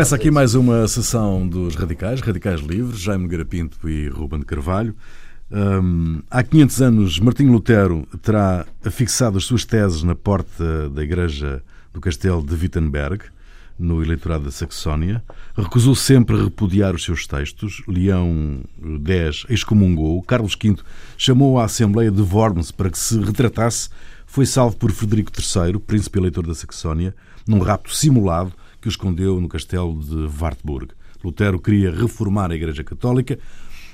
Começa aqui mais uma sessão dos Radicais, Radicais Livres, Jaime Nogueira Pinto e Ruben de Carvalho. Um, há 500 anos, Martinho Lutero terá afixado as suas teses na porta da igreja do castelo de Wittenberg, no eleitorado da Saxónia. Recusou sempre repudiar os seus textos. Leão X excomungou. Carlos V chamou a Assembleia de Worms para que se retratasse. Foi salvo por Frederico III, príncipe eleitor da Saxónia, num rapto simulado que o escondeu no castelo de Wartburg. Lutero queria reformar a Igreja Católica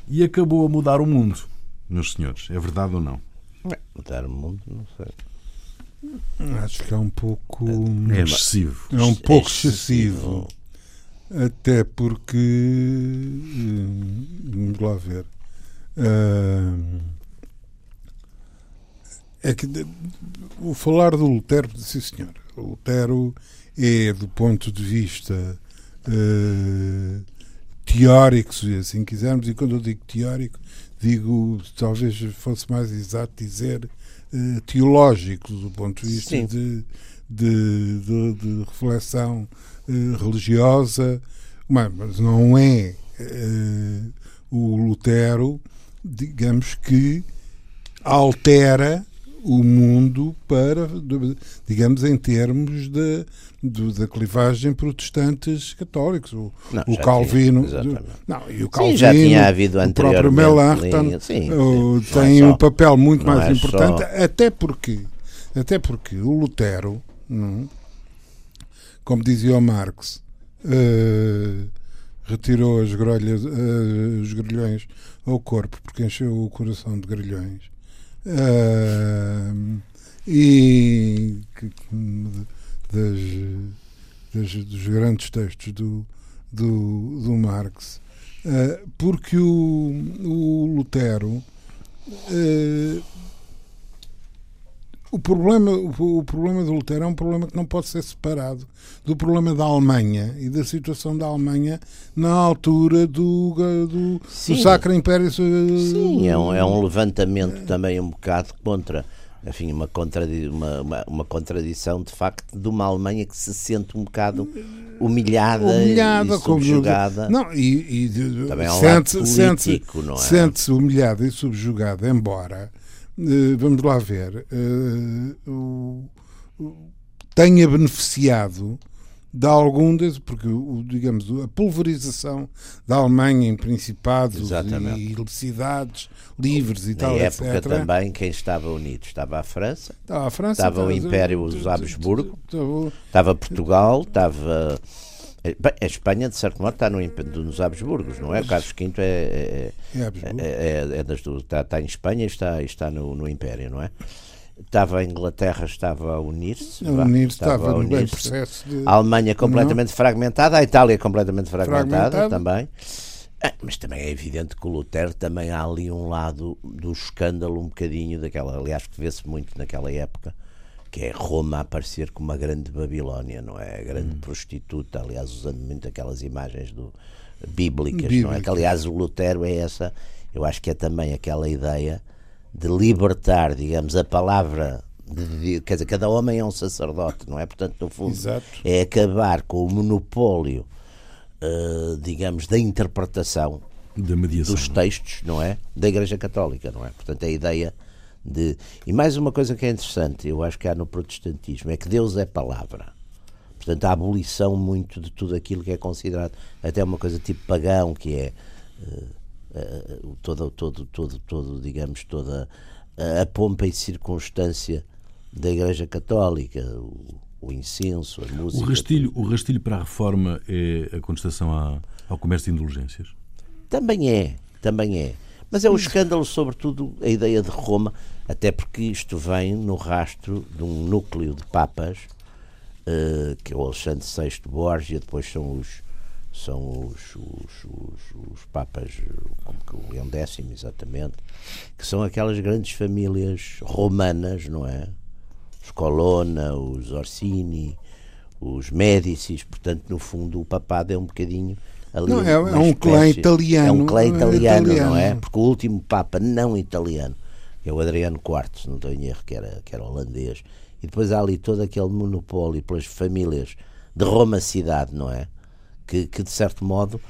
e acabou a mudar o mundo, meus senhores. É verdade ou não? Mudar o mundo, não sei. Acho que é um pouco. É excessivo. É um pouco excessivo. Até porque. Hum, vamos lá ver. Hum, é que o falar do Lutero, sim senhor, o Lutero é do ponto de vista uh, teórico, se assim quisermos, e quando eu digo teórico, digo, talvez fosse mais exato dizer uh, teológico, do ponto de vista de, de, de, de, reflexão uh, religiosa, mas, mas, não é o Lutero, digamos que altera o mundo para, digamos, em termos de, de, da clivagem protestantes católicos. O, não, o Calvino. Tinha, não, e o Calvino. Sim, já tinha havido o próprio Melanchthon tem um papel muito mais é importante, só... até porque, até porque o Lutero, não, como dizia o Marx, uh, retirou as grelhas, uh, os grilhões ao corpo porque encheu o coração de grilhões. Uh, e das, das, dos grandes textos do, do, do Marx, uh, porque o, o Lutero. Uh, o problema, o, problema do Lutero é um problema que não pode ser separado do problema da Alemanha e da situação da Alemanha na altura do, do, do Sacro Império. Sim, é um, é um levantamento também um bocado contra enfim, uma, contradi uma, uma, uma, contradição de facto de uma Alemanha que se sente um bocado humilhada, humilhada e subjugada. Não, e, e Também é um sente, sente, não é? Sente-se humilhada e subjugada, embora, vamos lá ver, uh, uh, tenha beneficiado de algum desses, porque digamos a pulverização da Alemanha em principados Exatamente. e cidades livres e Na tal, época etc. também quem estava unido estava a França, estava, a França, estava o Império dos Habsburgo, estava Portugal, estava Bem, a Espanha, de certo modo, está no, nos Habsburgos, não é? Carlos V é, é, é, é, é das duas. Está, está, em Espanha e está, está no, no Império, não é? Estava a Inglaterra, estava a unir-se. A unir estava, estava no processo de... A Alemanha completamente não. fragmentada, a Itália completamente fragmentada, também. Ah, mas também é evidente que o Lutero também há ali um lado do escândalo, um bocadinho daquela, aliás, que vê-se muito naquela época, que é Roma a aparecer como uma grande Babilónia, não é? A grande hum. prostituta, aliás, usando muito aquelas imagens do, bíblicas, Bíblica. não é? Que, aliás, o Lutero é essa, eu acho que é também aquela ideia de libertar, digamos, a palavra de, quer dizer, cada homem é um sacerdote, não é? Portanto, no fundo, Exato. é acabar com o monopólio, uh, digamos, da interpretação dos textos, não é? Da Igreja Católica, não é? Portanto, a ideia de. E mais uma coisa que é interessante, eu acho que há no protestantismo, é que Deus é palavra. Portanto, a abolição muito de tudo aquilo que é considerado até uma coisa tipo pagão, que é. Uh, uh, todo, todo, todo, todo, digamos, toda a pompa e circunstância da Igreja Católica, o, o incenso, a música. O rastilho, o rastilho para a reforma é a contestação à, ao comércio de indulgências? Também é, também é. Mas é um escândalo, sobretudo, a ideia de Roma, até porque isto vem no rastro de um núcleo de papas, uh, que é o Alexandre VI Borgia, depois são os são os, os, os, os papas, como que o Leão X, exatamente, que são aquelas grandes famílias romanas, não é? Os Colonna, os Orsini, os Médicis, portanto, no fundo, o papado é um bocadinho ali. Não, é, é um clã italiano. É um clã italiano, italiano, não é? Porque o último papa não italiano, que é o Adriano IV, se não estou em erro, que era, que era holandês, e depois há ali todo aquele monopólio pelas famílias de Roma cidade, não é? que, que de certo modo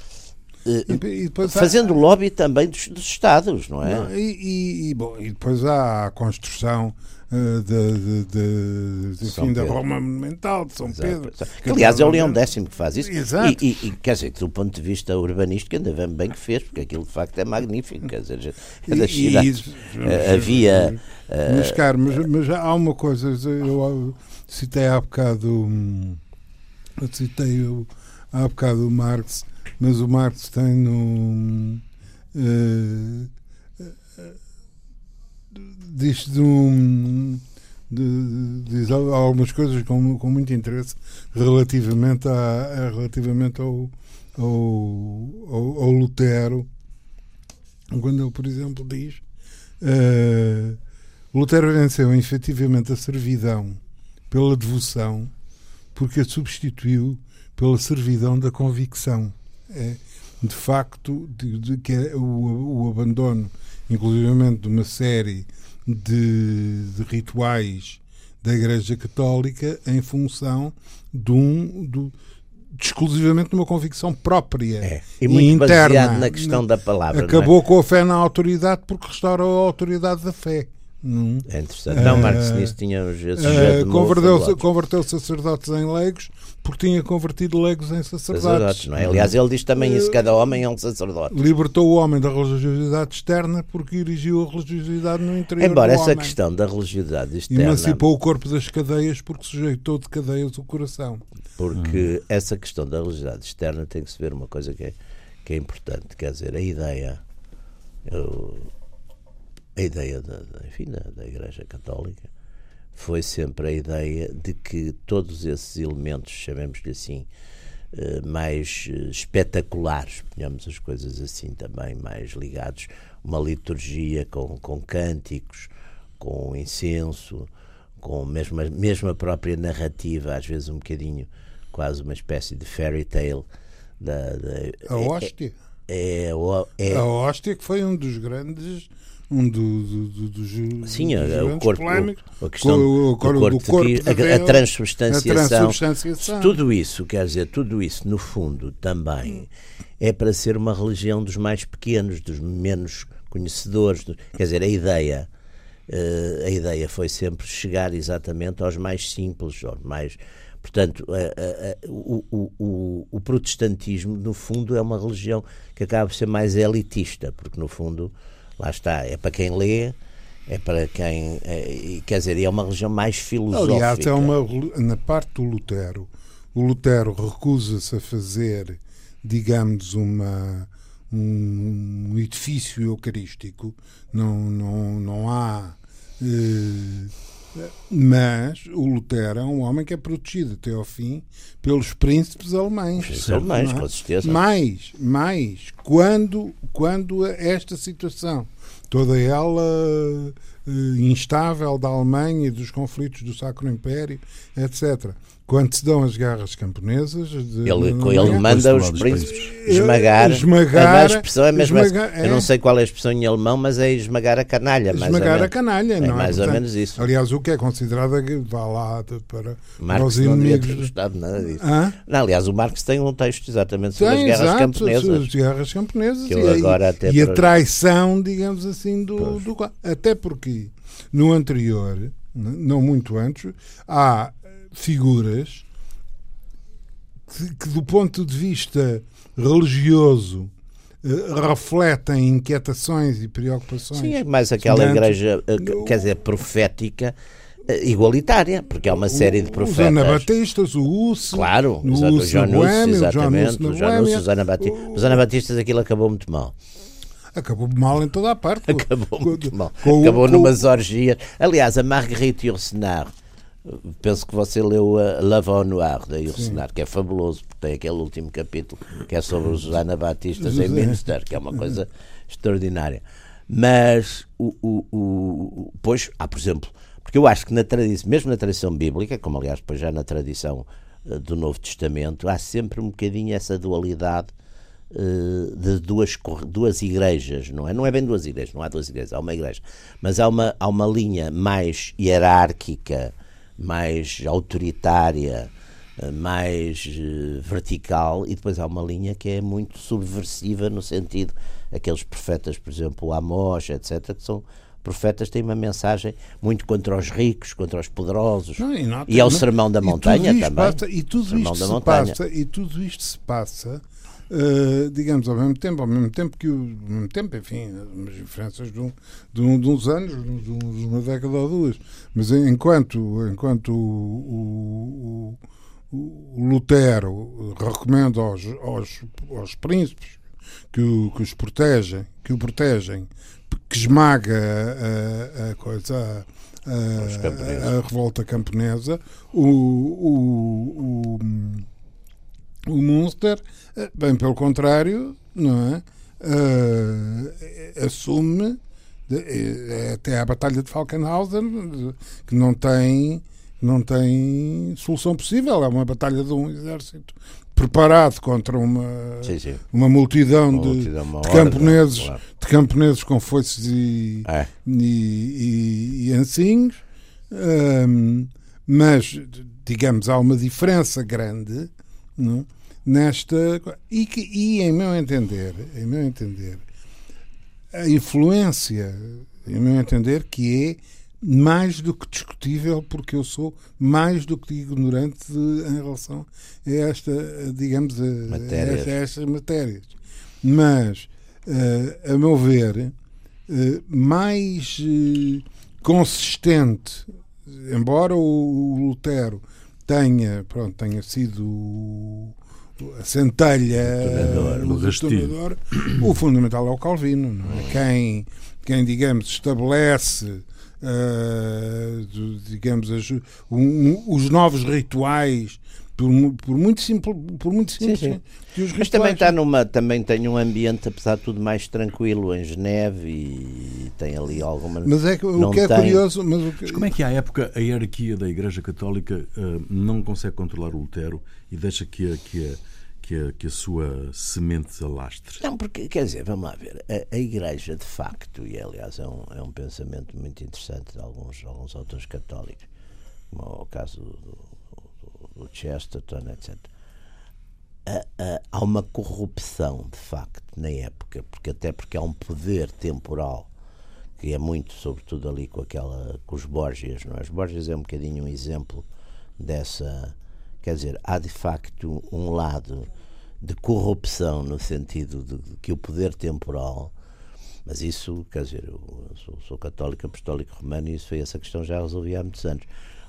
e, fazendo há... lobby também dos, dos Estados, não é? Não, e, e, bom, e depois há a construção uh, de, de, enfim, da Roma Monumental, de São Exato. Pedro. Que, aliás, é o Leão X que faz isso. Exato. E, e, quer dizer, que do ponto de vista urbanístico, ainda bem que fez, porque aquilo de facto é magnífico. Quer dizer, é das cidades. Uh, havia. Uh, mas, caro, mas, mas há uma coisa, eu citei há bocado. Citei há bocado o Marx mas o Marx tem no. Uh, diz um. diz algumas coisas com, com muito interesse relativamente, a, relativamente ao, ao, ao, ao Lutero, quando ele, por exemplo, diz. Uh, Lutero venceu efetivamente a servidão pela devoção porque a substituiu pela servidão da convicção é, de facto, de, de que é o, o, abandono, inclusivamente, de uma série de, de, rituais da Igreja Católica em função de um. De, exclusivamente de uma convicção própria é, e muito interna na questão da palavra. É? Acabou é? com a fé na autoridade porque restaurou a autoridade da fé. Hum. É interessante. Não, Marcos nisso tinha uh, converteu, converteu sacerdotes em leigos porque tinha convertido leigos em sacerdotes. sacerdotes não é? Aliás, ele diz também isso: cada homem é um sacerdote. Libertou o homem da religiosidade externa porque erigiu a religiosidade no interior. Embora essa homem. questão da religiosidade externa. Emancipou o corpo das cadeias porque sujeitou de cadeias o coração. Porque hum. essa questão da religiosidade externa tem que se ver uma coisa que é, que é importante. Quer dizer, a ideia. Eu, a ideia da, enfim, da, da Igreja Católica foi sempre a ideia de que todos esses elementos, chamemos-lhe assim, eh, mais eh, espetaculares, ponhamos as coisas assim também, mais ligados, uma liturgia com, com cânticos, com incenso, com mesmo, mesmo a própria narrativa, às vezes um bocadinho, quase uma espécie de fairy tale. Da, da, a hóstia. É, é, é, a hóstia que foi um dos grandes um do, do, do, dos Sim, o corpo, a questão o, o, corpo, do corpo de a, a, transubstanciação, a transubstanciação, tudo isso, quer dizer, tudo isso, no fundo, também é para ser uma religião dos mais pequenos, dos menos conhecedores, quer dizer, a ideia uh, a ideia foi sempre chegar exatamente aos mais simples, aos mais Portanto, uh, uh, o, o, o, protestantismo, no fundo, é uma religião que acaba por ser mais elitista, porque, no fundo, lá está, é para quem lê, é para quem. É, quer dizer, é uma religião mais filosófica. Aliás, é uma, na parte do Lutero, o Lutero recusa-se a fazer, digamos, uma, um, um edifício eucarístico, não, não, não há. Eh, mas o Lutero é um homem que é protegido até ao fim pelos príncipes alemães. Os alemães, é? com certeza. Mais, mais, quando, quando esta situação, toda ela uh, instável da Alemanha e dos conflitos do Sacro Império, etc quando se dão as guerras camponesas. De, ele, ele manda os príncipes esmagar. esmagar a expressão é mesmo esmagar, é. Eu não sei qual é a expressão em alemão, mas é esmagar a canalha. Esmagar a canalha, é não é? mais ou menos isso. Aliás, o que é considerado é vá lá para, para os inimigos. Não gostado nada disso. Não, aliás, o Marx tem um texto exatamente sobre tem, as guerras exato, camponesas. As guerras camponesas. E, agora até e para... a traição, digamos assim, do, do. Até porque no anterior, não muito antes, há figuras que, que do ponto de vista religioso uh, refletem inquietações e preocupações. Sim, é mais aquela igreja, uh, quer dizer, profética eh, igualitária, porque há uma série de profetas. Os anabatistas, o Uso. Claro, o Uso John exatamente. O John Hus, os anabatistas. Os anabatistas aquilo acabou muito mal. Acabou mal em toda a parte. Acabou muito mal. Acabou numas orgias. Aliás, a Marguerite Yourcenar penso que você leu a Lava Noir da que é fabuloso, porque tem aquele último capítulo que é sobre os anabatistas em Minster, que é uma coisa extraordinária. Mas, o, o, o, pois, há, por exemplo, porque eu acho que na tradição, mesmo na tradição bíblica, como aliás depois já na tradição uh, do Novo Testamento, há sempre um bocadinho essa dualidade uh, de duas, duas igrejas, não é? Não é bem duas igrejas, não há duas igrejas, há uma igreja, mas há uma, há uma linha mais hierárquica mais autoritária eh, mais uh, vertical e depois há uma linha que é muito subversiva no sentido aqueles profetas, por exemplo, Amós, etc, que são profetas têm uma mensagem muito contra os ricos, contra os poderosos. Não, e, nota, e é o sermão da montanha também. Passa, e tudo isto se passa, e tudo isto se passa Uh, digamos, ao mesmo tempo, ao mesmo tempo que o, ao mesmo tempo, enfim, umas diferenças de, um, de, um, de uns anos, de, uma década ou duas, mas enquanto, enquanto o, o, o Lutero recomenda aos, aos, aos príncipes que, o, que os protegem, que o protegem, que esmaga a, a coisa, a, a, a, revolta camponesa, o, o, o, o Munster eh, bem pelo contrário, não é? Uh, assume de, é, até a Batalha de Falkenhausen que não tem não tem solução possível é uma batalha de um exército preparado contra uma sim, sim. uma multidão, uma de, multidão uma de, camponeses claro. de camponeses com foices e, é. e, e, e ancinhos um, mas digamos há uma diferença grande não? Nesta e, que, e em meu entender, em meu entender, a influência, em meu entender, que é mais do que discutível, porque eu sou mais do que ignorante de, em relação a esta, digamos, a, matérias. A, a estas matérias. Mas, uh, a meu ver, uh, mais uh, consistente, embora o, o Lutero tenha, pronto, tenha sido a centelha o, detonador, o fundamental é o Calvino, é? Quem, quem digamos, estabelece uh, digamos, as, um, os novos rituais por, por, muito simples, por muito simples sim, sim. Mas também está numa, também tem um ambiente, apesar de tudo, mais tranquilo em Geneve e tem ali alguma. Mas é que, o que é tem... curioso. Mas, o que... mas como é que à época a hierarquia da Igreja Católica uh, não consegue controlar o Lutero e deixa que a, que a, que a, que a sua semente alastre? Não, porque, quer dizer, vamos lá ver, a, a Igreja de facto, e aliás é um, é um pensamento muito interessante de alguns, alguns autores católicos, como o caso do o Chesterton, etc. há uma corrupção, de facto, na época, porque até porque há um poder temporal que é muito, sobretudo ali com aquela com os Borgias, não é? Os Borgias é um bocadinho um exemplo dessa, quer dizer, há de facto um lado de corrupção no sentido de, de que o poder temporal mas isso, quer dizer, eu sou, sou católico, apostólico romano e isso foi essa questão já resolvia há muitos anos.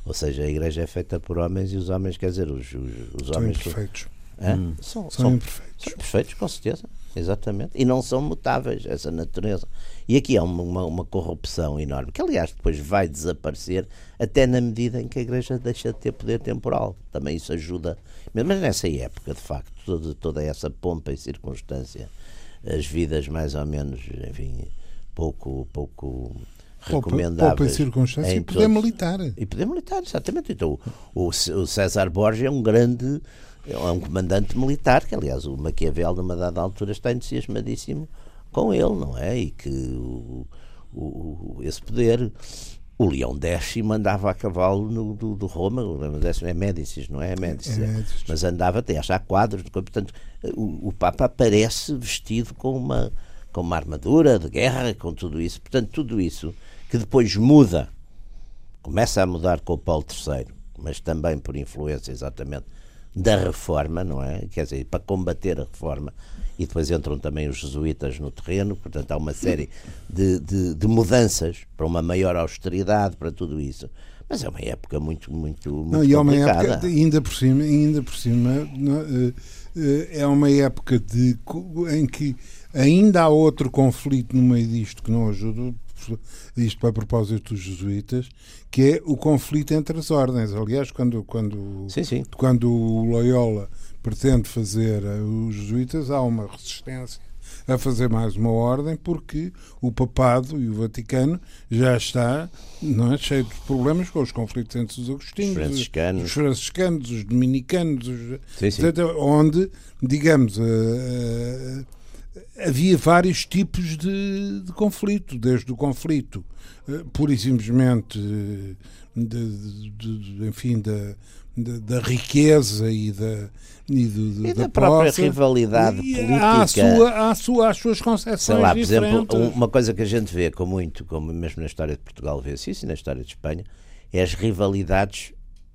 Ou seja, a igreja é feita por homens e os homens, quer dizer, os, os, os são homens. Imperfeitos. Hum. São, são, são imperfeitos. São imperfeitos, com certeza. Exatamente. E não são mutáveis, essa natureza. E aqui há uma, uma, uma, corrupção enorme, que aliás depois vai desaparecer até na medida em que a Igreja deixa de ter poder temporal. Também isso ajuda. Mas nessa época, de facto, toda, toda essa pompa e circunstância, as vidas mais ou menos, enfim, pouco, pouco recomendáveis. Poupa circunstância e poder militar. E poder militar, exatamente. Então, o, o César Borges é um grande, é um comandante militar, que aliás o Maquiavel, numa dada altura, está entusiasmadíssimo com ele, não é? E que o, o, esse poder. O Leão X mandava a cavalo no, do, do Roma, o Leão X é Médicis, não é? É Médicis, é, é. mas andava até achar quadros, portanto, o, o Papa aparece vestido com uma, com uma armadura de guerra, com tudo isso. Portanto, tudo isso que depois muda, começa a mudar com o Paulo III, mas também por influência exatamente da reforma, não é? Quer dizer, para combater a reforma. E depois entram também os jesuítas no terreno, portanto há uma série de, de, de mudanças para uma maior austeridade, para tudo isso. Mas é uma época muito, muito, muito não, e é uma época, ainda por cima, ainda por cima, não, eh, eh, é uma época de, em que ainda há outro conflito no meio disto que não ajuda, isto a propósito dos jesuítas, que é o conflito entre as ordens. Aliás, quando, quando, sim, sim. quando o Loyola pretende fazer eh, os jesuítas, há uma resistência a fazer mais uma ordem porque o papado e o Vaticano já está não é, cheio de problemas com os conflitos entre os agostinos, os franciscanos, os, franciscanos, os dominicanos, os, sim, sim. onde, digamos, uh, uh, havia vários tipos de, de, conflito, desde o conflito uh, pura e simplesmente de, de, enfim, da, da, riqueza e da, e, do, e da, da, própria posse, rivalidade política. Há, sua, há, sua, às suas concepções Sei lá, por diferentes. exemplo, uma coisa que a gente vê com muito, como mesmo na história de Portugal vê-se isso e na história de Espanha, é as rivalidades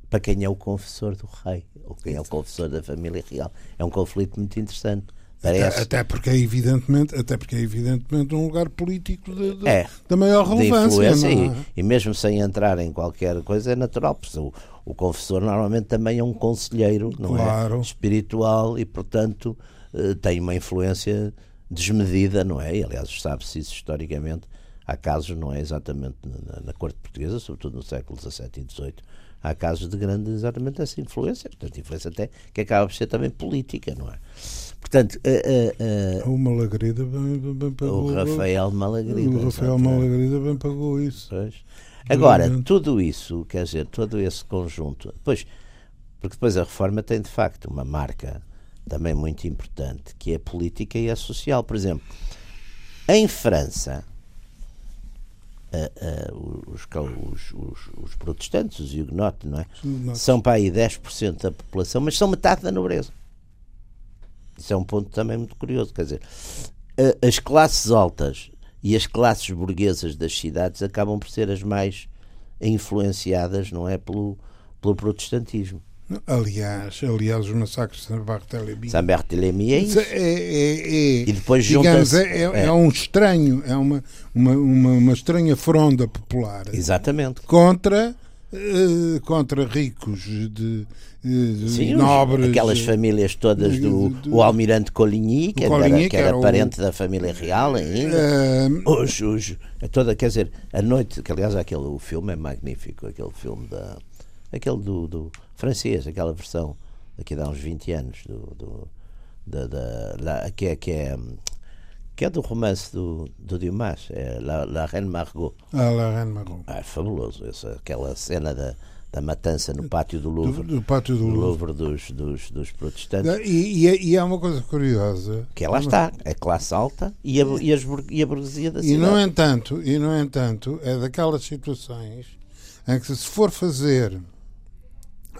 para quem é o confessor do rei ou quem é o confessor da família real. É um conflito muito interessante. Parece. Até, até, porque é evidentemente, até porque é evidentemente um lugar político de, de, é, da maior relevância. É? E, e, mesmo sem entrar em qualquer coisa é natural, porque o, o confessor normalmente também é um conselheiro não é? claro. é? espiritual e portanto eh, tem uma influência desmedida, não é? E, aliás, sabe-se isso historicamente. Há casos, não é exatamente na, na corte portuguesa, sobretudo no século XVII e XVIII, há casos de grande exatamente essa influência, portanto, influência até que acaba por ser também política, não é? Portanto, uh, uh, uh, o Malagrida bem, bem, pagou. O Rafael Malagrida. O Rafael Malagrida bem pagou isso. Pois. Agora, tudo isso, quer dizer, todo esse conjunto, depois, porque depois a reforma tem de facto uma marca também muito importante, que é a política e a social. Por exemplo, em França, os, os, os, os, protestantes, os huguenotes, não é? São para aí 10% da população, mas são metade da nobreza. Isso é um ponto também muito curioso. Quer dizer, as classes altas e as classes burguesas das cidades acabam por ser as mais influenciadas, não é, pelo, pelo protestantismo. Aliás, aliás, os massacres de Saint-Barthélemy. Saint-Barthélemy é isso. É, é, é, e depois digamos, é, é, é, um estranho, é uma, uma, uma, uma estranha fronda popular. Exatamente. Contra eh, contra ricos de Sim, nobres. Aquelas famílias todas do, do o Almirante Coligny, que, Coligny, era, que era, parente o, da família real ainda. Uh, os, os, toda, quer dizer, a noite, que aliás aquele, o filme é magnífico, aquele filme da. aquele do, do francês, aquela versão daqui a uns 20 anos, do, do da, da, que é, que é que é do romance do, do Dumas, é La, La Reine Margot. Ah, La Reine Margot. Ah, é fabuloso, essa, aquela cena da, da matança no pátio do Louvre. Do, do pátio do, Louvre, dos, dos, dos protestantes. E, e, é, e há uma coisa curiosa. Que ela está, é classe alta e a, e, as, e a burguesia da cidade. E no, entanto, e no entanto, é daquelas situações em que se for fazer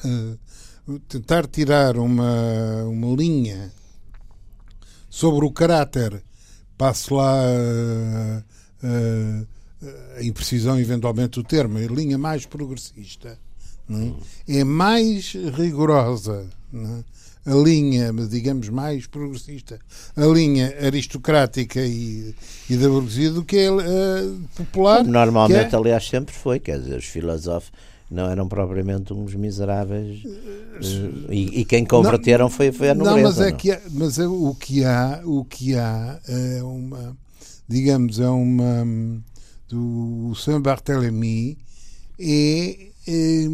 uh, tentar tirar uma, uma linha sobre o caráter passo lá a, a, a imprecisão, eventualmente, do termo, a linha mais progressista é? é mais rigorosa. É? a linha, digamos, mais progressista, a linha aristocrática e, e da burguesia do que a uh, popular. Normalmente, é... aliás, sempre foi, quer dizer, os filósofos não eram propriamente uns miseráveis eh, e, e quem converteram não, foi, foi a nobreza. Não, mas, é não? Que há, mas é, o que há, o que há é uma, digamos, é uma, do Saint-Barthélemy é, é,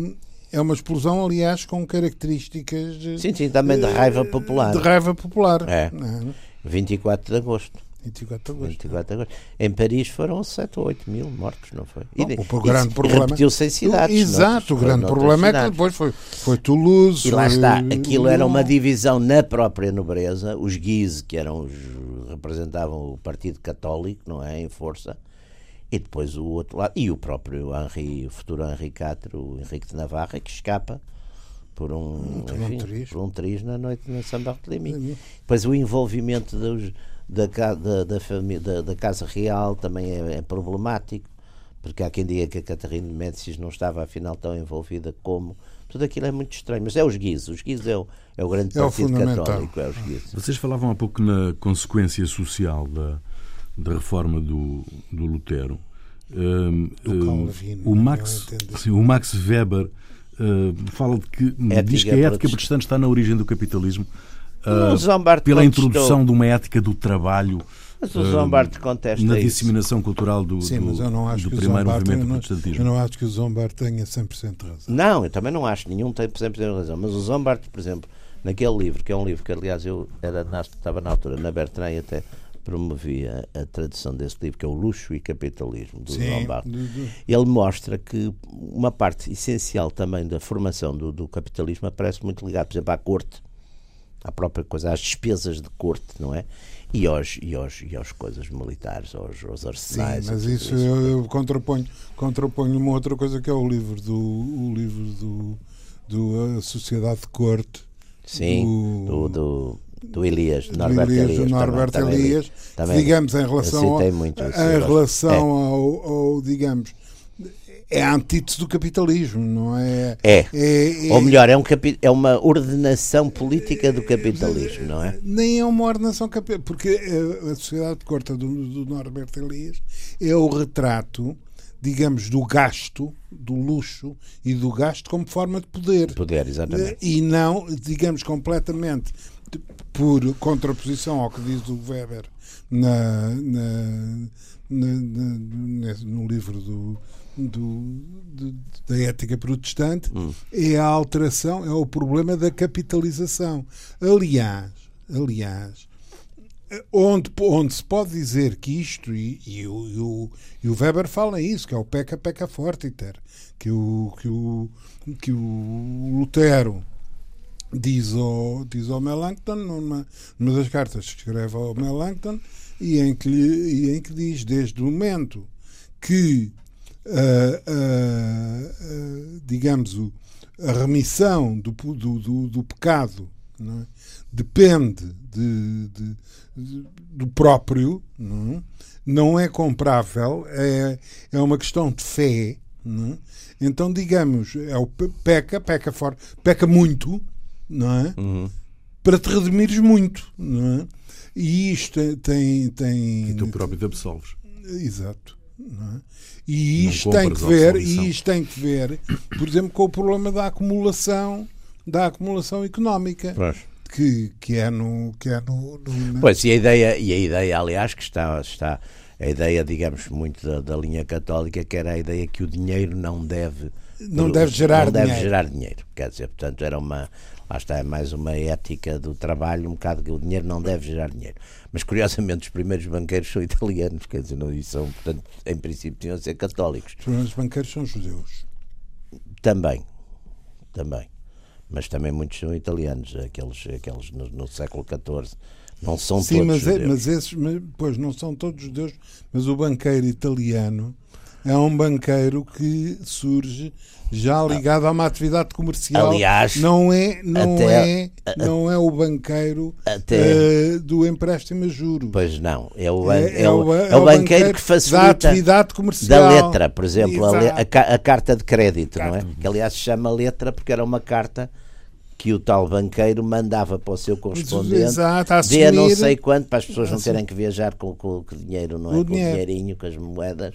é uma explosão, aliás, com características... Sim, sim, também de raiva popular. De raiva popular. É. 24 de agosto. 24 de agosto. 24 de agosto. Em Paris foram 7 ou 8 mil mortos, não foi? Bom, e, o grande problema. Repetiu-se em cidades. Exato, o grande problema é que depois foi, foi Toulouse. E lá está, aquilo era uma divisão na própria nobreza. Os Guise, que eram os, representavam o Partido Católico, não é? Em força. E depois o outro lado. E o próprio Henri, o futuro Henri IV, o Henrique de Navarra, que escapa por um, enfim, um triz. por um triz na noite na São Bartolomé. Depois o envolvimento dos da, da, da, família, da, da Casa Real também é, é, problemático, porque há quem diga que a Catarina de Médicis não estava afinal tão envolvida como. Tudo aquilo é muito estranho, mas é os guizos. Os guizos é o, é o grande é partido católico. É os guizos. Vocês falavam há pouco na consequência social da, da reforma do, do Lutero. Um, um, o, Max, sim, o Max Weber uh, fala de que ética diz que a ética protestante está na origem do capitalismo uh, pela introdução de uma ética do trabalho. Mas o Zombart contesta Na disseminação cultural do, Sim, do, do primeiro movimento protestantismo. Eu não acho que o Zombart tenha 100% razão. Não, eu também não acho. Nenhum tem 100% razão. Mas o Zombart, por exemplo, naquele livro, que é um livro que, aliás, eu era, estava na altura na Bertrand e até promovia a tradução desse livro, que é o Luxo e Capitalismo, do Sim, Zombart. Ele mostra que uma parte essencial também da formação do, do capitalismo aparece muito ligada, por exemplo, à corte à própria coisa, às despesas de corte, não é? e aos, e aos, e aos coisas militares, aos, aos arsenais. Sim, mas isso, isso, eu, eu contraponho, contraponho uma outra coisa que é o livro do, o livro do, do A Sociedade de Corte. Sim, do, do, do Elias, Norberto Elias, Elias, Norberto também, Elias, também, digamos em relação, ao, muito, em relação é. ao, ao, digamos, é a antítese do capitalismo, não é? É. é, é Ou melhor, é, um capi é uma ordenação política do capitalismo, não é? Nem é uma ordenação capitalista, porque a sociedade de corta do, do Norberto Elias é o retrato, digamos, do gasto, do luxo e do gasto como forma de poder. Poder, exatamente. E não, digamos, completamente por contraposição ao que diz o Weber na, na, na, no livro do do, do, da ética protestante hum. é a alteração, é o problema da capitalização. Aliás, aliás, onde, onde se pode dizer que isto, e, e, o, e, o, e o Weber fala isso, que é o peca, peca fortiter, que o, que o, que o Lutero diz ao, diz ao Melanchthon, numa, numa das cartas que escreve ao Melanchthon, e em que, e em que diz, desde o momento que digamos, a remissão do, do, do, do pecado é? depende de, de, de, do próprio, não é? não é comprável, é, é uma questão de fé. É? Então, digamos, é o peca, peca fora, peca muito, não é? Uhum. Para te redimires muito, não é? E isto tem. tem e tu próprio te absolves. Exato. É? E isto tem que ver, e isto tem que ver, por exemplo, com o problema da acumulação, da acumulação económica. Que, que é no que é no, no, pois e a ideia e a ideia aliás que está está a ideia digamos muito da, da linha católica que era a ideia que o dinheiro não deve não deve gerar não dinheiro. deve gerar dinheiro quer dizer portanto era uma lá está é mais uma ética do trabalho um bocado que o dinheiro não deve gerar dinheiro mas curiosamente os primeiros banqueiros são italianos, quer dizer, não, e são, portanto, em princípio tinham de ser católicos. Os primeiros banqueiros são judeus. Também, também. Mas também muitos são italianos, aqueles, aqueles no, no século XIV. Não são Sim, todos mas, judeus. É, mas esses, mas, pois não são todos judeus, mas o banqueiro italiano é um banqueiro que surge já ligado a uma atividade comercial. Aliás, não é, não até, é, não é o banqueiro até, uh, do empréstimo a juros. Pois não, é o, é, é, o, é, é o, banqueiro, banqueiro que facilita da atividade comercial. Da letra, por exemplo, a, a, carta de crédito, não é? Que aliás se chama letra porque era uma carta que o tal banqueiro mandava para o seu correspondente Exato, a não sei quanto para as pessoas não terem que viajar com, com, com dinheiro, não é? O com dinheiro. o dinheirinho, com as moedas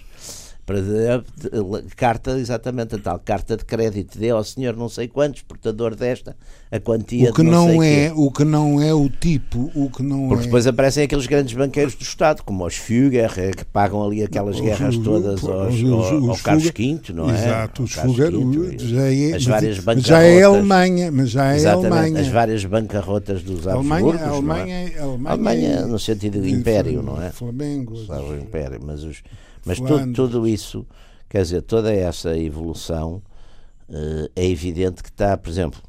carta, exatamente a tal carta de crédito, dê ao senhor não sei quantos, portador desta, a quantia o que não, não é quê. O que não é o tipo, o que não Porque é... depois aparecem aqueles grandes banqueiros do Estado, como os Führer, que pagam ali aquelas guerras os, todas aos, os, ao, ao Carlos V, não é? Exato, os Führer, já é, as várias bancarrotas. Já é a Alemanha, mas já é Alemanha. as várias bancarrotas dos Alemanha, Habsburgos, Alemanha, é? Alemanha, Alemanha, no sentido de império, não é? Flamengo. O império, mas os mas tudo, tudo, isso, quer dizer, toda essa evolução uh, é evidente que está, por exemplo,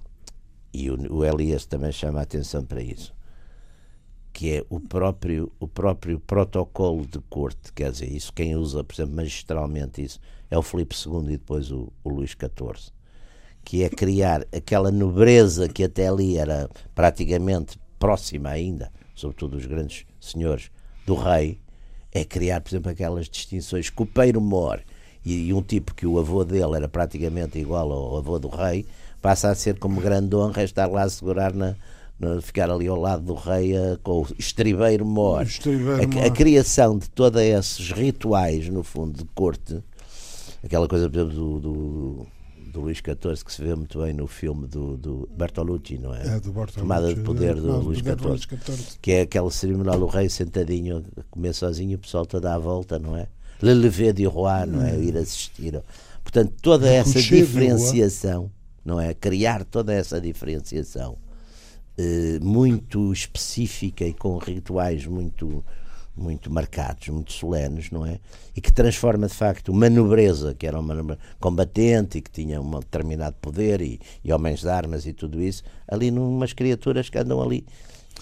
e o, o Elias também chama a atenção para isso, que é o próprio, o próprio protocolo de corte, quer dizer, isso quem usa, por exemplo, magistralmente isso, é o Filipe II e depois o, o Luís XIV, que é criar aquela nobreza que até ali era praticamente próxima ainda, sobretudo os grandes senhores, do rei, é criar, por exemplo, aquelas distinções. Copeiro mor e, e, um tipo que o avô dele era praticamente igual ao avô do rei, passa a ser como grande honra estar lá a segurar na, ficar ali ao lado do rei a, com o estribeiro mor. Estribeiro a, a, criação de todos esses rituais, no fundo, de corte, aquela coisa, por exemplo, do, do do Luís XIV que se vê muito bem no filme do, do Bertolucci, não é? É, do Bertolucci. Tomada de poder do, Luís XIV, Que é aquele cerimonial do rei sentadinho a comer sozinho, o pessoal todo à volta, não é? Le lever du roi, não é? Ir assistir. Portanto, toda essa diferenciação, não é? Criar toda essa diferenciação eh, muito específica e com rituais muito muito marcados, muito solenes, não é? E que transforma de facto uma nobreza, que era uma combatente e que tinha um determinado poder e, e homens de armas e tudo isso, ali numas criaturas que andam ali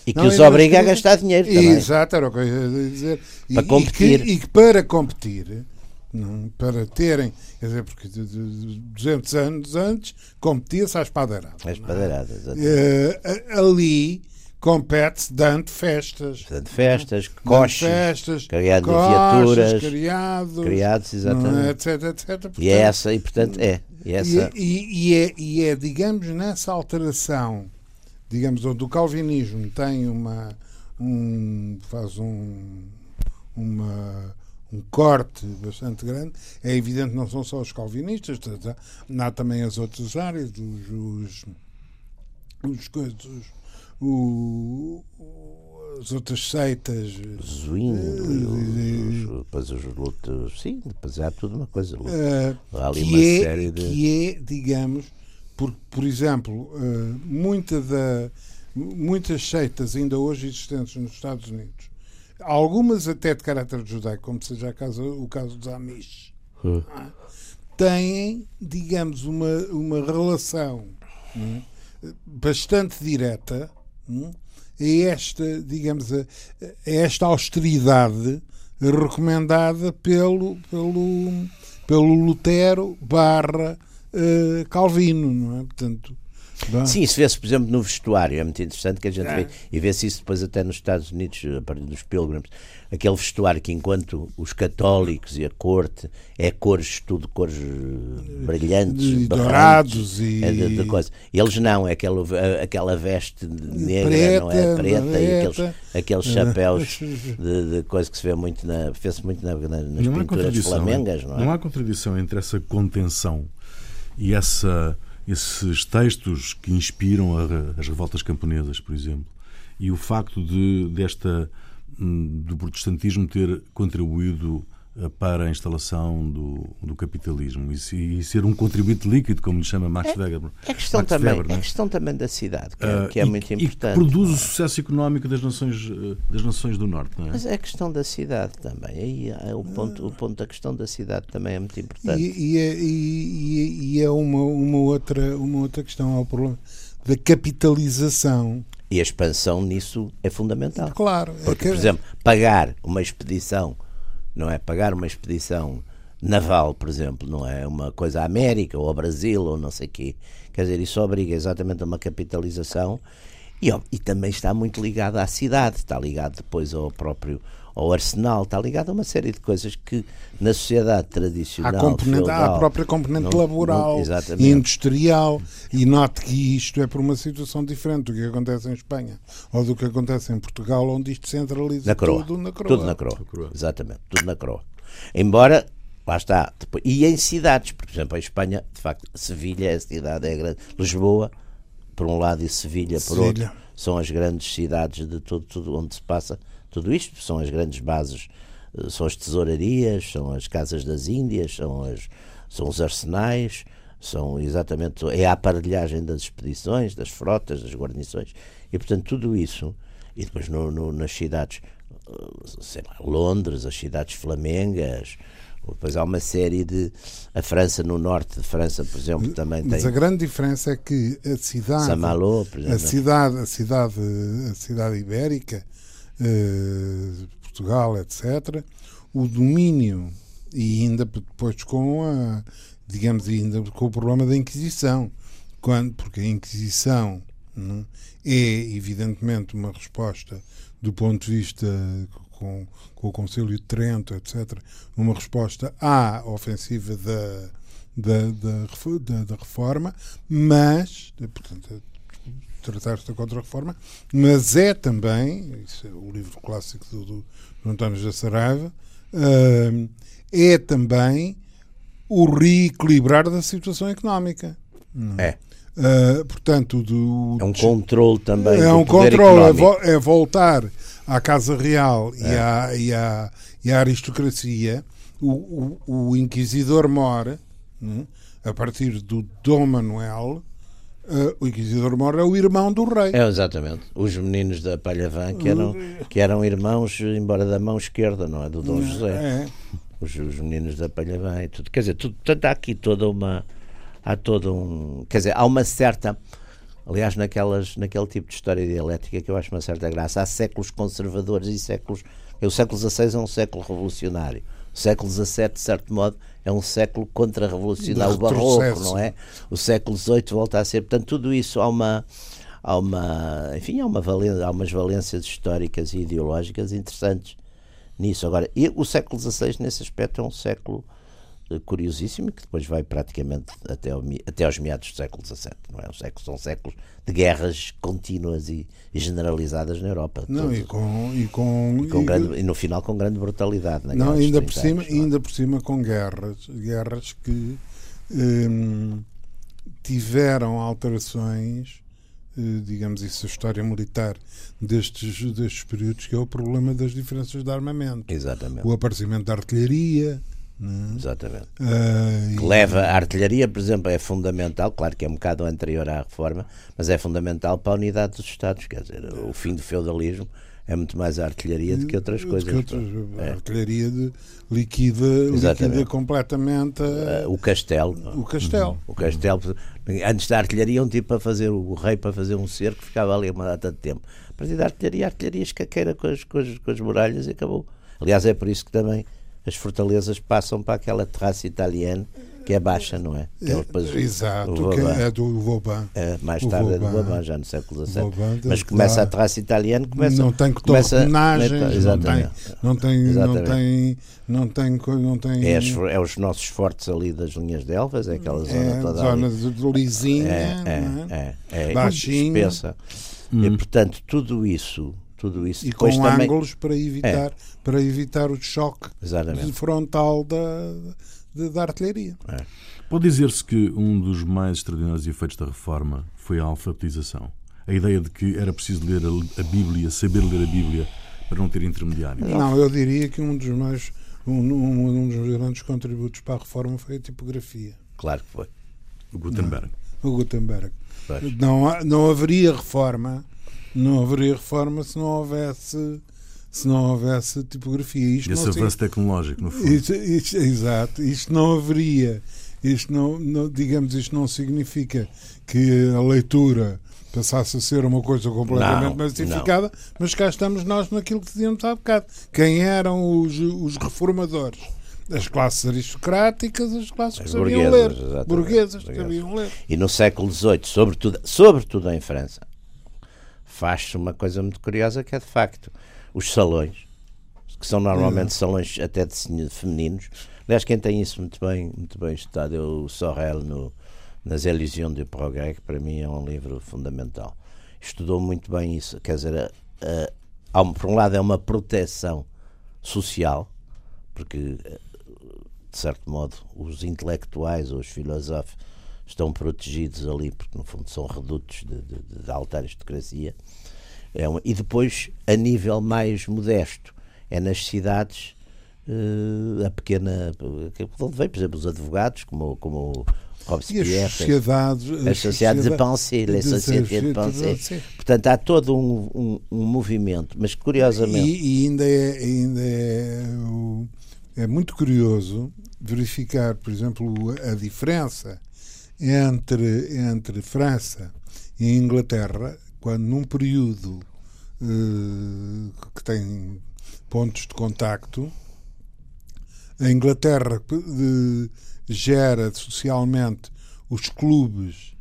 E que não, os obriga a gastar dinheiro também. Exato, era o que eu ia dizer. Para e, competir. E que, e que para competir, não, para terem, quer dizer, porque 200 anos antes competia-se à espadeirada. À espadeirada, exatamente. Uh, ali compete-se dando festas. Dando festas, coches, festas, criando viaturas, criados, criados, exatamente. etc, etc. Portanto, e é essa, e portanto é. E, essa... e, e, é, e é, digamos, nessa alteração, digamos, onde o calvinismo tem uma. Um, faz um, uma um corte bastante grande. É evidente que não são só os calvinistas, há também as outras áreas, os, os, os coisas, o, as outras seitas. Zwing, uh, depois os lutos, sim, depois há tudo uma coisa. Uh, há ali uma é, série de. Que é, digamos, por, por exemplo, uh, muita da, muitas seitas ainda hoje existentes nos Estados Unidos, algumas até de caráter judaico, como seja o caso, o caso dos Amish, uh. têm, digamos, uma, uma relação hum, bastante direta é esta, digamos, a, esta austeridade recomendada pelo, pelo, pelo Lutero barra uh, Calvino, não é? Portanto, Sim, isso vê-se, por exemplo, no vestuário, é muito interessante que a gente é. vê, e vê-se isso depois até nos Estados Unidos, a partir dos Pilgrims, aquele vestuário que enquanto os católicos e a corte é cores, tudo cores brilhantes, de, dourados e... É de, de coisa. eles não, é aquela, aquela veste negra, preta, não é? Preta e aqueles, aqueles chapéus de, de coisa que se vê muito, na, vê-se muito na, nas não pinturas flamengas, não é? Não há contradição entre essa contenção e essa esses textos que inspiram a, as revoltas camponesas, por exemplo, e o facto de desta hum, do protestantismo ter contribuído para a instalação do, do capitalismo e, e, ser um contribuinte líquido, como lhe chama Max é, Weber. É questão, Max também, Weber, é? é questão também da cidade, que é, uh, que é e, muito importante. E produz o sucesso económico das nações, eh, das nações do Norte, não é? Mas é a questão da cidade também. Aí é o, ponto, o ponto da questão da cidade também é muito importante. E, e é, e, é uma, uma, outra, uma outra questão, é o problema da capitalização. E a expansão nisso é fundamental. Claro. É Porque, é que... por exemplo, pagar uma expedição não é? Pagar uma expedição naval, por exemplo, não é? Uma coisa à América ou ao Brasil ou não sei quê. Quer dizer, isso obriga exatamente a uma capitalização e, e também está muito ligado à cidade, está ligado depois ao próprio ao arsenal, está ligado a uma série de coisas que na sociedade tradicional. Há, componente, feudal, há a própria componente não, laboral não, e industrial. E note que isto é por uma situação diferente do que acontece em Espanha ou do que acontece em Portugal, onde isto centraliza na coroa. tudo na coroa. Tudo na coroa. Exatamente, tudo na coroa. Embora lá está. E em cidades, por exemplo, em Espanha, de facto, Sevilha é a cidade, é grande. Lisboa, por um lado, e Sevilha, por Sevilha. outro, são as grandes cidades de tudo, tudo onde se passa tudo isto são as grandes bases, eh, são as tesourarias, são as casas das Índias, são, as, são os arsenais, são exatamente é a aparelhagem das expedições, das frotas, das guarnições. E portanto tudo isso e depois no, no, nas cidades, eh, sei lá, Londres, as cidades flamengas, depois há uma série de. A França, no norte de França, por exemplo, também Mas tem. Mas a grande diferença é que a cidade. Saint-Malo, por exemplo. A cidade, a cidade, a cidade ibérica eh, Portugal, etc., o domínio, e ainda depois com a, digamos, ainda com o problema da Inquisição, quando, porque a Inquisição não, é evidentemente uma resposta do ponto de vista com, com o Conselho de Trento, etc., uma resposta à ofensiva da, da, da, da, da reforma, mas, portanto, tratar-se da contra-reforma, mas é também, isso é o livro clássico do, do, do António da Saraiva, uh, é também o reequilibrar da situação económica. É. Uh, portanto, do, é um controle também. É um controle, é, é, voltar à Casa Real é. e, à, e, à, e à aristocracia. O, o, o Inquisidor mora, né, a partir do Dom Manuel, Uh, o Inquisidor Mor é o irmão do rei. É, exatamente. Os meninos da Palhavã, que eram, que eram irmãos, embora da mão esquerda, não é? Do Dom José. É. Os, os meninos da Palhavã e tudo. Quer dizer, tudo, há aqui toda uma. Há todo um. Quer dizer, há uma certa. Aliás, naquelas, naquele tipo de história dialética que eu acho uma certa graça, há séculos conservadores e séculos. O século XVI é um século revolucionário. O século XVII, de certo modo, é um século contra-revolucionário, o barroco, não é? O século XVIII volta a ser. Portanto, tudo isso há uma. Há uma, enfim, há, uma valência, há umas valências históricas e ideológicas interessantes nisso. Agora, o século XVI, nesse aspecto, é um século curiosíssimo que depois vai praticamente até, ao, até aos meados do século XVII. Não é? Os séculos, são séculos de guerras contínuas e, e generalizadas na Europa. Não, todos, e, com, e, com, e, com grande, e no final com grande brutalidade. Não, ainda por, cima, anos, ainda por cima com guerras, guerras que hum, tiveram alterações eh, digamos isso, a história militar destes, destes períodos, que é o problema das diferenças de armamento. Exatamente. O aparecimento da artilharia. É? Exatamente. Uh, que leva a artilharia, por exemplo, é fundamental, claro que é um bocado anterior à reforma, mas é fundamental para a unidade dos Estados. Quer dizer, o fim do feudalismo é muito mais a artilharia do que outras coisas. Que outras, a é. artilharia de, liquida, liquida completamente a, uh, o castelo. O castelo. Uhum. O castelo. Antes da artilharia, um tipo para fazer o rei para fazer um cerco ficava ali uma data de tempo. A partir da artilharia, a artilharia escaqueira com as, com, as, com as muralhas e acabou. Aliás, é por isso que também as fortalezas passam para aquela terraça italiana que é baixa, não é? Que é depois Exato, o que é do Vauban. É, mais tarde é do Vauban, já no século XVII. Mas começa a terraça italiana, começa... Não tem começa, homenagens, não tem, não tem, não tem, não tem, não tem... É, as, é, os nossos fortes ali das linhas de Elvas, é aquela zona é, toda zona ali. de lisinha, é, é, é, é, é baixinha. Espessa. Hum. E, portanto, tudo isso tudo isso. E com também... ângulos para evitar, é. para evitar o choque Exatamente. frontal da, da, da artilharia. É. Pode dizer-se que um dos mais extraordinários efeitos da reforma foi a alfabetização. A ideia de que era preciso ler a, a Bíblia, saber ler a Bíblia, para não ter intermediários. Não, eu diria que um dos mais um, um, um dos grandes contributos para a reforma foi a tipografia. Claro que foi. O Gutenberg. Não, o Gutenberg. Não, não haveria reforma não haveria reforma se não houvesse se não houvesse tipografia. Isto Esse avanço tecnológico, no fundo. Isto, isto, exato. Isto não haveria. Isto não, não, digamos, isto não significa que a leitura passasse a ser uma coisa completamente não, massificada, não. mas cá estamos nós naquilo que dizíamos há bocado. Quem eram os, os reformadores? As classes aristocráticas, as classes as que sabiam ler. Burguesas, que sabiam ler. E no século XVIII, sobretudo, sobretudo em França, faz-se uma coisa muito curiosa que é de facto os salões, que são normalmente salões até de femininos. Aliás, quem tem isso muito bem, muito bem estudado é o Sorel no, nas Élisions du Progrès, que para mim é um livro fundamental. Estudou muito bem isso, quer dizer, a, a, por um lado é uma proteção social, porque de certo modo os intelectuais ou os filósofos estão protegidos ali, porque no fundo são redutos de, de, de alta aristocracia. É uma, e depois, a nível mais modesto, é nas cidades, uh, a pequena. onde vem, por exemplo, os advogados, como, como Robespierre, as sociedades, as sociedades de pensée, les sociétés de pensée. Portanto, há todo um, um, um movimento, mas curiosamente. E, e ainda é, ainda é, é muito curioso verificar, por exemplo, a diferença entre, entre França e Inglaterra, quando num período uh, que tem pontos de contacto, a Inglaterra uh, gera socialmente os clubes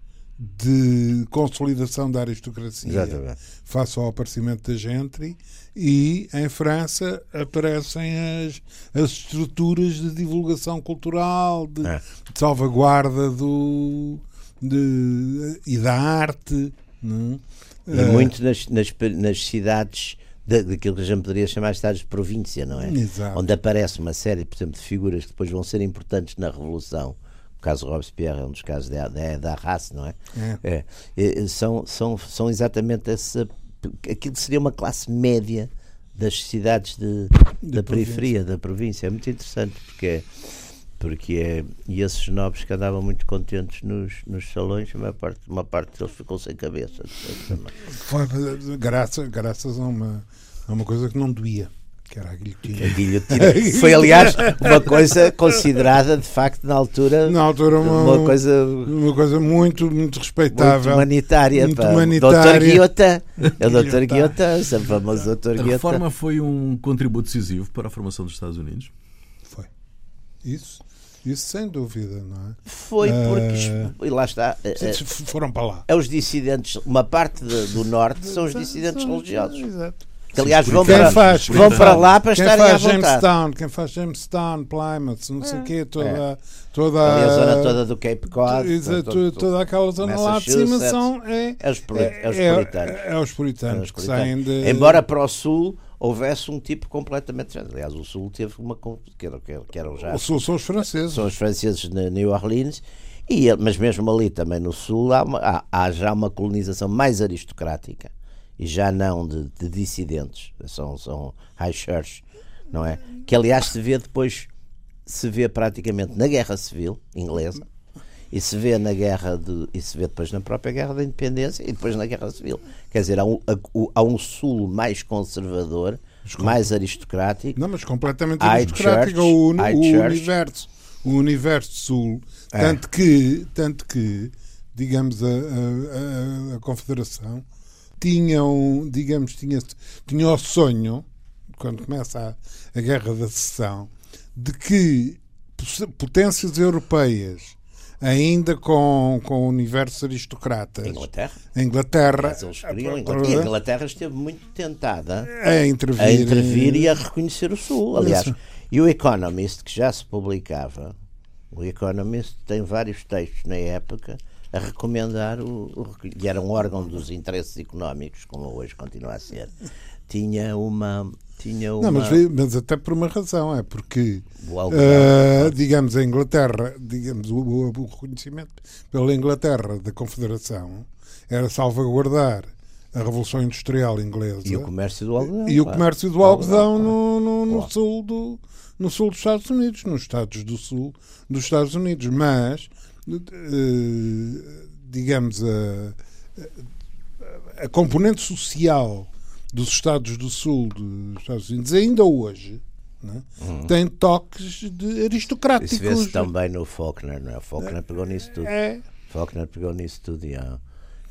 de consolidação da aristocracia Exatamente. face ao aparecimento da gente e em França aparecem as, as estruturas de divulgação cultural, de, é. de salvaguarda do, de, e da arte. Não? É? E muito nas, nas, nas cidades daquilo que a gente poderia chamar de cidades de província, não é? Exato. Onde aparece uma série, por exemplo, de figuras que depois vão ser importantes na Revolução. O caso Robespierre é um dos casos da, da, da raça, não é? É. é? são, são, são exatamente essa aquilo que seria uma classe média das cidades de, da periferia, da província. É muito interessante porque é, porque é, e esses nobres que andavam muito contentes nos, nos salões, uma parte, uma parte deles ficou sem cabeça. Foi graças, graças a uma, a uma coisa que não doía. Que era a guilhotina. A guilhotina. Foi, aliás, uma coisa considerada, de facto, na altura, na altura uma, uma coisa, uma coisa muito, muito respeitável. Muito humanitária. Muito humanitária. Doutor Guiota. É o Doutor Guiota, o famoso Doutor Guiota. A reforma foi um contributo decisivo para a formação dos Estados Unidos? Foi. Isso. Isso sem dúvida, não é? Foi porque, uh, e lá está, uh, foram para lá. É os dissidentes, uma parte de, do norte são os dissidentes religiosos. Exato. Que aliás vão, para, faz, vão para lá para quem estarem faz à Jamestown, Quem faz Jamestown, Plymouth, não sei o é. quê, toda, é. toda a, a zona toda do Cape Cod, toda, toda, toda aquela zona lá de cima são é, é, os, é, é, é, puritanos. É, os puritanos, que saem de... Embora para o sul houvesse um tipo completamente diferente. Aliás, o sul teve uma que eram, que eram já. O sul são os franceses. São os franceses na New Orleans. E, mas mesmo ali também no sul há, uma, há, há já uma colonização mais aristocrática e já não de, de dissidentes, são, são high church, não é? Que aliás se vê depois, se vê praticamente na Guerra Civil Inglesa e se vê na guerra de, e se vê depois na própria guerra da independência e depois na guerra civil quer dizer há um, há um sul mais conservador mais aristocrático não mas completamente aristocrático church, o, o universo o universo sul é. tanto que tanto que digamos a, a, a, a confederação tinham, digamos, tinha, tinha o sonho, quando começa a, a Guerra da Secessão, de que potências europeias, ainda com, com universos aristocratas. Inglaterra. A Inglaterra. Eles queriam, Inglaterra. a Inglaterra esteve muito tentada a intervir, a intervir e a reconhecer o Sul. Aliás, Isso. e o Economist, que já se publicava, o Economist tem vários textos na época a recomendar, o, o, e era um órgão dos interesses económicos, como hoje continua a ser, tinha uma. Tinha uma... Não, mas, mas até por uma razão, é porque, uh, digamos, a Inglaterra, digamos, o, o reconhecimento pela Inglaterra da Confederação era salvaguardar a Revolução Industrial Inglesa e o comércio do algodão, e o comércio do algodão no, no, no sul do no sul dos Estados Unidos, nos estados do sul dos Estados Unidos, mas digamos, a, a componente social dos Estados do Sul dos Estados Unidos, ainda hoje, né, uhum. tem toques de aristocráticos. Isso vê-se também no Faulkner, não é? Faulkner pegou nisso tudo. É. Faulkner pegou nisso tudo e,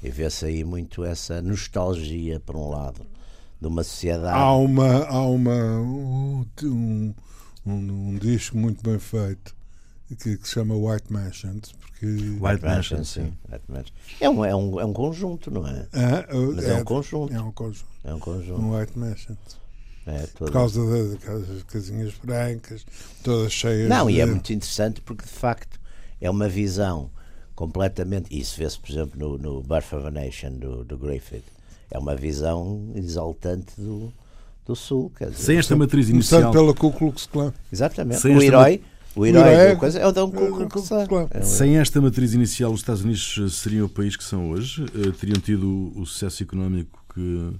e vê-se aí muito essa nostalgia, por um lado, de uma sociedade. Há uma. Há uma um, um, um disco muito bem feito que, que se chama White Mansions. Porque... White Mansions, sim. White Mansions. É, um, é, um, é um conjunto, não é? Ah, Mas é, é, um conjunto. É um conjunto. É um conjunto. Um White Mansions. É, Por causa das casinhas brancas, todas cheias Não, de... e é muito interessante porque de facto é uma visão completamente. Isso vê-se, por exemplo, no, no Birth of a Nation do, do Griffith. É uma visão exaltante do, do Sul. Quer dizer, Sem esta matriz inicial. pela Ku Klux Klan. Exatamente. Sem o herói. O herói, o herói coisa é o Dom é Sem esta matriz inicial, os Estados Unidos eh, seriam o país que são hoje? Uh, teriam tido o sucesso económico que,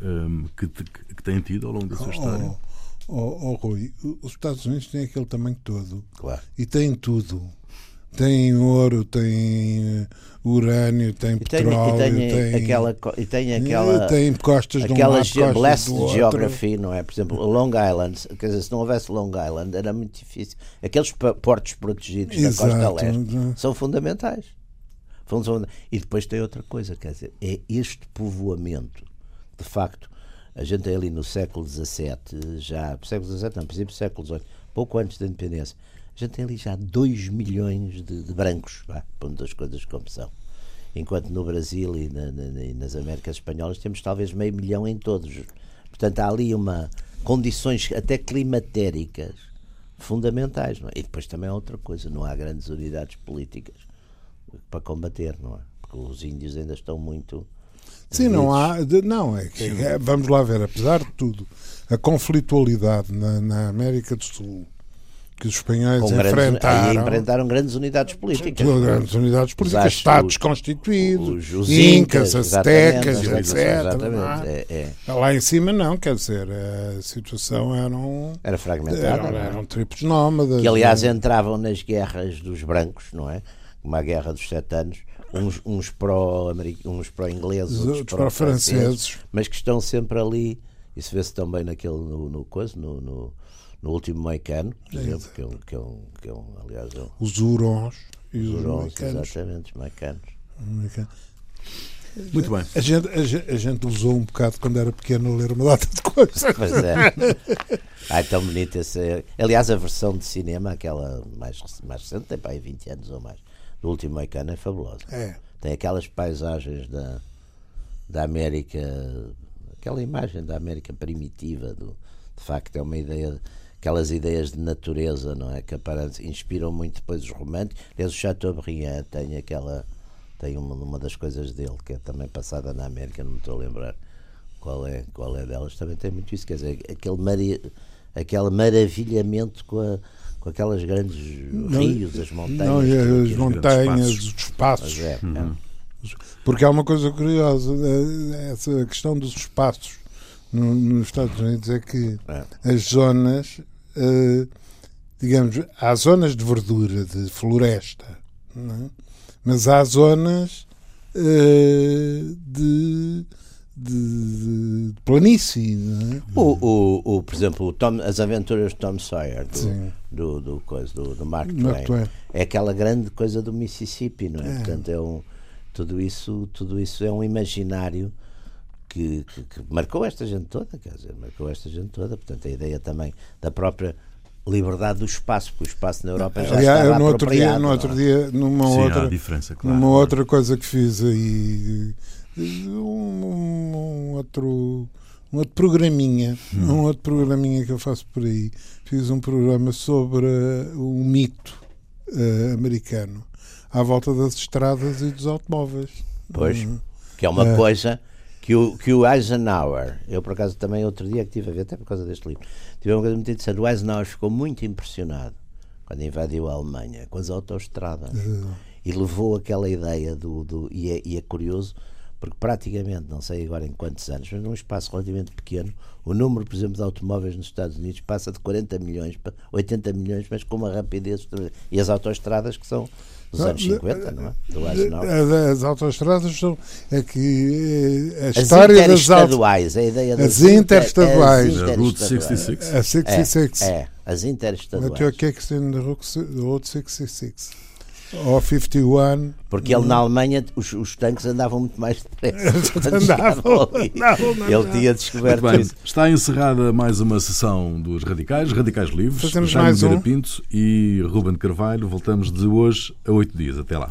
ehm, que, que, têm tido ao longo da sua oh, história? Oh, oh, oh, Rui, os Estados Unidos têm aquele tamanho todo. Claro. E têm tudo tem ouro, tem urânio, tem petróleo, tem, e tem, tem, aquela e tem aquela tem costas aquela de um lado, blessed do geography, não é? Por exemplo, Long Island, quer dizer, se não houvesse Long Island era muito difícil. Aqueles portos protegidos Exato. da costa leste são fundamentais. E depois tem outra coisa, quer dizer, é este povoamento, de facto, a gente é ali no século XVII, já, século XVII não, princípio do século XVIII, pouco antes da independência, a gente tem ali já 2 milhões de, de brancos, vá, pondo as coisas como são. Enquanto no Brasil e, na, na, e, nas Américas Espanholas temos talvez meio milhão em todos. Portanto, há ali uma condições até climatéricas fundamentais. Não é? E depois também há outra coisa, não há grandes unidades políticas para combater, não é? Porque os índios ainda estão muito. Sim, não há. Não, é que, é, vamos lá ver, apesar de tudo, a conflitualidade na, na América do Sul que os espanhóis enfrentaram. Grandes, enfrentaram grandes unidades políticas. Grandes unidades políticas, os Estados constituídos, os, os Incas, Aztecas, etc. Exatamente, é? É, é. Lá em cima não, quer dizer, a situação era um, Era fragmentada. Eram, eram tripos nómadas. Que aliás entravam nas guerras dos brancos, não é? Uma guerra dos sete anos. Uns, uns pró-ingleses, uns pró-ingleses, outros pró-franceses, mas que estão sempre ali Isso vê-se também naquele, no, no, coisa, no, no, no último Moicano, por é exemplo, que é, um, que, é um, que é um, aliás, é um, os Hurons e os, exatamente, os Moicanos. Muito bem. A gente, a, gente, a gente usou um bocado quando era pequeno a ler uma data de coisas. Pois é. Ai, tão bonito esse. Aliás, a versão de cinema, aquela mais, mais recente, tem para aí 20 anos ou mais, do último Moicano, é fabulosa. É. Tem aquelas paisagens da, da América, aquela imagem da América primitiva, do, de facto é uma ideia aquelas ideias de natureza, não é? Que aparecem, inspiram muito depois os românticos. Aliás, o Chateaubriand tem aquela tem uma, uma das coisas dele que é também passada na América, não me estou a lembrar qual é, qual é delas, também tem muito isso, quer dizer, aquele, mari, aquele maravilhamento com, a, com aquelas grandes não, rios, as montanhas. Não, as montanhas, os espaços. É, é. uhum. Porque há uma coisa curiosa, é, essa questão dos espaços no, nos Estados Unidos é que é. as zonas, uh, digamos, há zonas de verdura, de floresta, é? Mas há zonas uh, de, de, de, planície. É? o, o, o, por exemplo, Tom, as aventuras de Tom Sawyer, do, do, do, coisa, do, do Mark, Mark Twain, Twain, é aquela grande coisa do Mississippi, não é? é. Portanto, é um, tudo, isso, tudo isso é um imaginário. Que, que, que, marcou esta gente toda, quer dizer, marcou esta gente toda. Portanto, a ideia também da própria liberdade do espaço, porque o espaço na Europa já Aliás, estava no outro dia, no outro é? dia numa Sim, outra diferença, claro, numa outra coisa que fiz aí um, um outro um outro programinha, hum. um outro programinha que eu faço por aí. Fiz um programa sobre uh, o mito uh, americano à volta das estradas e dos automóveis. Pois, hum. que é uma uh, coisa que o, que o Eisenhower, eu por acaso também outro dia que estive a ver, até por causa deste livro, tive uma coisa muito interessante. O Eisenhower ficou muito impressionado quando invadiu a Alemanha com as autoestradas uhum. e levou aquela ideia do. do e, é, e é curioso porque praticamente, não sei agora em quantos anos, mas num espaço relativamente pequeno, o número, por exemplo, de automóveis nos Estados Unidos passa de 40 milhões para 80 milhões, mas com uma rapidez. E as autoestradas que são dos anos 50, não é? Do As, as autoestradas são é que eh, a as história das estaduais, a ideia das as interestaduais. A Route 66. A 66. É, é as interestaduais. Mas o que é que tem na Route 66? Ou 51. Porque ele na Alemanha os, os tanques andavam muito mais depressa. andavam, ele tinha descoberto bem, isso. Está encerrada mais uma sessão dos Radicais, Radicais Livres, Fazemos Jaime mais um. Pinto e Ruben Carvalho. Voltamos de hoje a oito dias. Até lá.